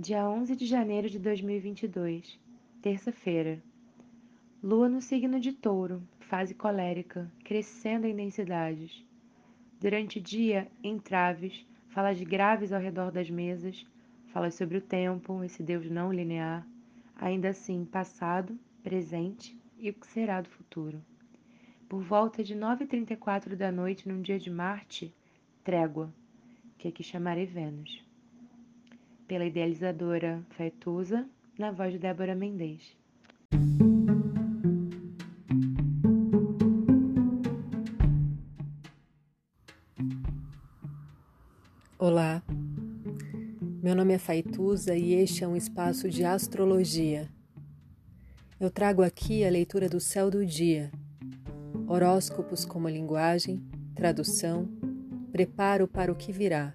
Dia 11 de janeiro de 2022, terça-feira. Lua no signo de Touro, fase colérica, crescendo em densidades. Durante o dia, entraves, fala de graves ao redor das mesas, fala sobre o tempo, esse Deus não linear, ainda assim passado, presente e o que será do futuro. Por volta de 9h34 da noite, num dia de Marte, trégua, que aqui chamarei Vênus pela idealizadora Fetusa, na voz de Débora Mendes. Olá, meu nome é Faituza e este é um espaço de astrologia. Eu trago aqui a leitura do céu do dia, horóscopos como linguagem, tradução, preparo para o que virá,